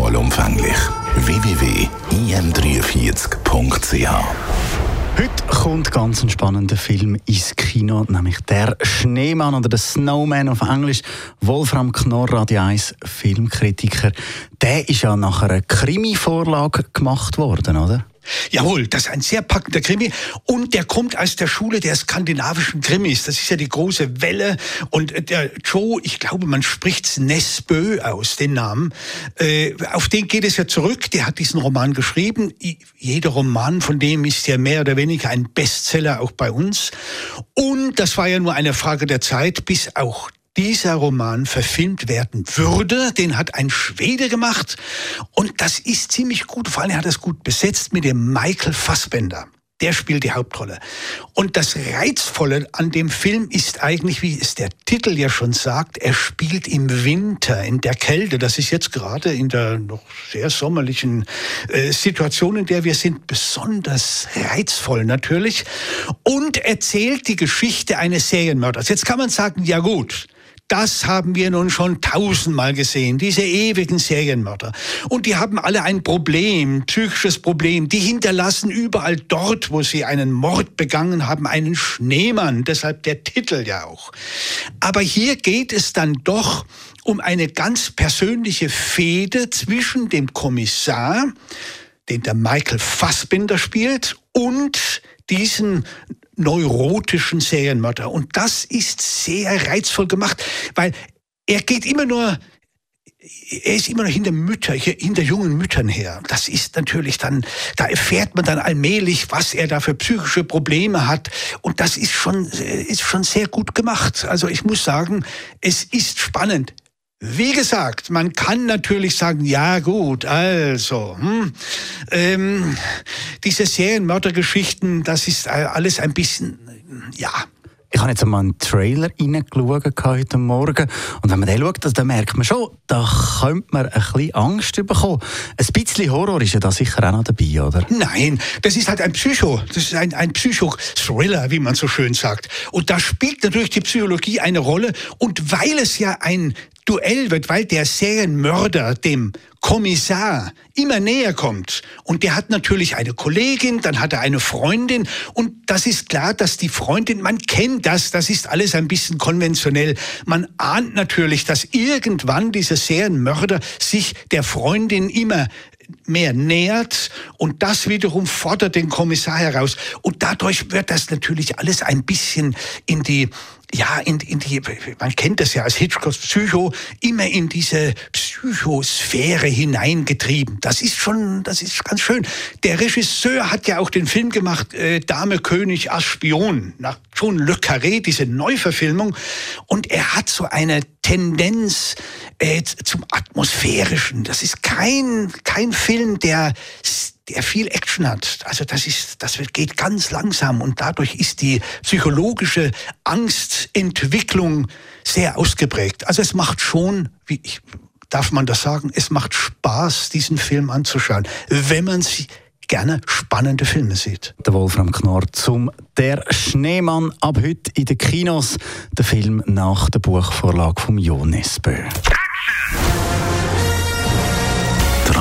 vollumfänglich. www.im43.ch Heute kommt ganz ein spannender Film ins Kino, nämlich Der Schneemann oder der Snowman auf Englisch. Wolfram Knorr, Radio 1 Filmkritiker. Der ist ja nach einer Krimi-Vorlage gemacht worden, oder? Jawohl, das ist ein sehr packender Krimi und der kommt aus der Schule der skandinavischen Krimis. Das ist ja die große Welle und äh, der Joe, ich glaube, man spricht's Nesbø aus, den Namen. Äh, auf den geht es ja zurück. Der hat diesen Roman geschrieben. Jeder Roman von dem ist ja mehr oder weniger ein Bestseller auch bei uns. Und das war ja nur eine Frage der Zeit, bis auch dieser Roman verfilmt werden würde. Den hat ein Schwede gemacht und das ist ziemlich gut. Vor allem hat er es gut besetzt mit dem Michael Fassbender. Der spielt die Hauptrolle. Und das Reizvolle an dem Film ist eigentlich, wie es der Titel ja schon sagt, er spielt im Winter, in der Kälte. Das ist jetzt gerade in der noch sehr sommerlichen äh, Situation, in der wir sind, besonders reizvoll natürlich. Und erzählt die Geschichte eines Serienmörders. Jetzt kann man sagen, ja gut, das haben wir nun schon tausendmal gesehen, diese ewigen Serienmörder. Und die haben alle ein Problem, psychisches Problem. Die hinterlassen überall dort, wo sie einen Mord begangen haben, einen Schneemann. Deshalb der Titel ja auch. Aber hier geht es dann doch um eine ganz persönliche Fehde zwischen dem Kommissar, den der Michael Fassbinder spielt, und diesen neurotischen Serienmörder. Und das ist sehr reizvoll gemacht, weil er geht immer nur er ist immer noch hinter Mütter, hinter jungen Müttern her. Das ist natürlich dann, da erfährt man dann allmählich, was er da für psychische Probleme hat. Und das ist schon, ist schon sehr gut gemacht. Also ich muss sagen, es ist spannend. Wie gesagt, man kann natürlich sagen, ja gut, also, hm, ähm, diese Serienmördergeschichten, das ist alles ein bisschen, ja, ich habe jetzt einmal einen Trailer reingeschaut heute Morgen und wenn man den schaut, dann merkt man schon, da könnte man ein bisschen Angst bekommen. Ein bisschen Horror ist ja da sicher auch noch dabei, oder? Nein, das ist halt ein Psycho, das ist ein, ein Psycho-Thriller, wie man so schön sagt. Und da spielt natürlich die Psychologie eine Rolle und weil es ja ein Duell wird, weil der Serienmörder dem Kommissar immer näher kommt. Und der hat natürlich eine Kollegin, dann hat er eine Freundin. Und das ist klar, dass die Freundin, man kennt das, das ist alles ein bisschen konventionell. Man ahnt natürlich, dass irgendwann dieser Serienmörder sich der Freundin immer mehr nähert und das wiederum fordert den Kommissar heraus. Und dadurch wird das natürlich alles ein bisschen in die ja, in, in die, man kennt das ja als Hitchcocks Psycho, immer in diese Psychosphäre hineingetrieben. Das ist schon, das ist ganz schön. Der Regisseur hat ja auch den Film gemacht, äh, Dame, König, Ass, Spion, nach John Le Carré, diese Neuverfilmung. Und er hat so eine Tendenz äh, zum Atmosphärischen. Das ist kein, kein Film, der der viel Action hat. Also das ist, das geht ganz langsam und dadurch ist die psychologische Angstentwicklung sehr ausgeprägt. Also es macht schon, wie ich, darf man das sagen, es macht Spaß, diesen Film anzuschauen, wenn man sie gerne spannende Filme sieht. Der Wolfram Knorr zum Der Schneemann ab heute in den Kinos. Der Film nach der Buchvorlage von Jo Nesbø.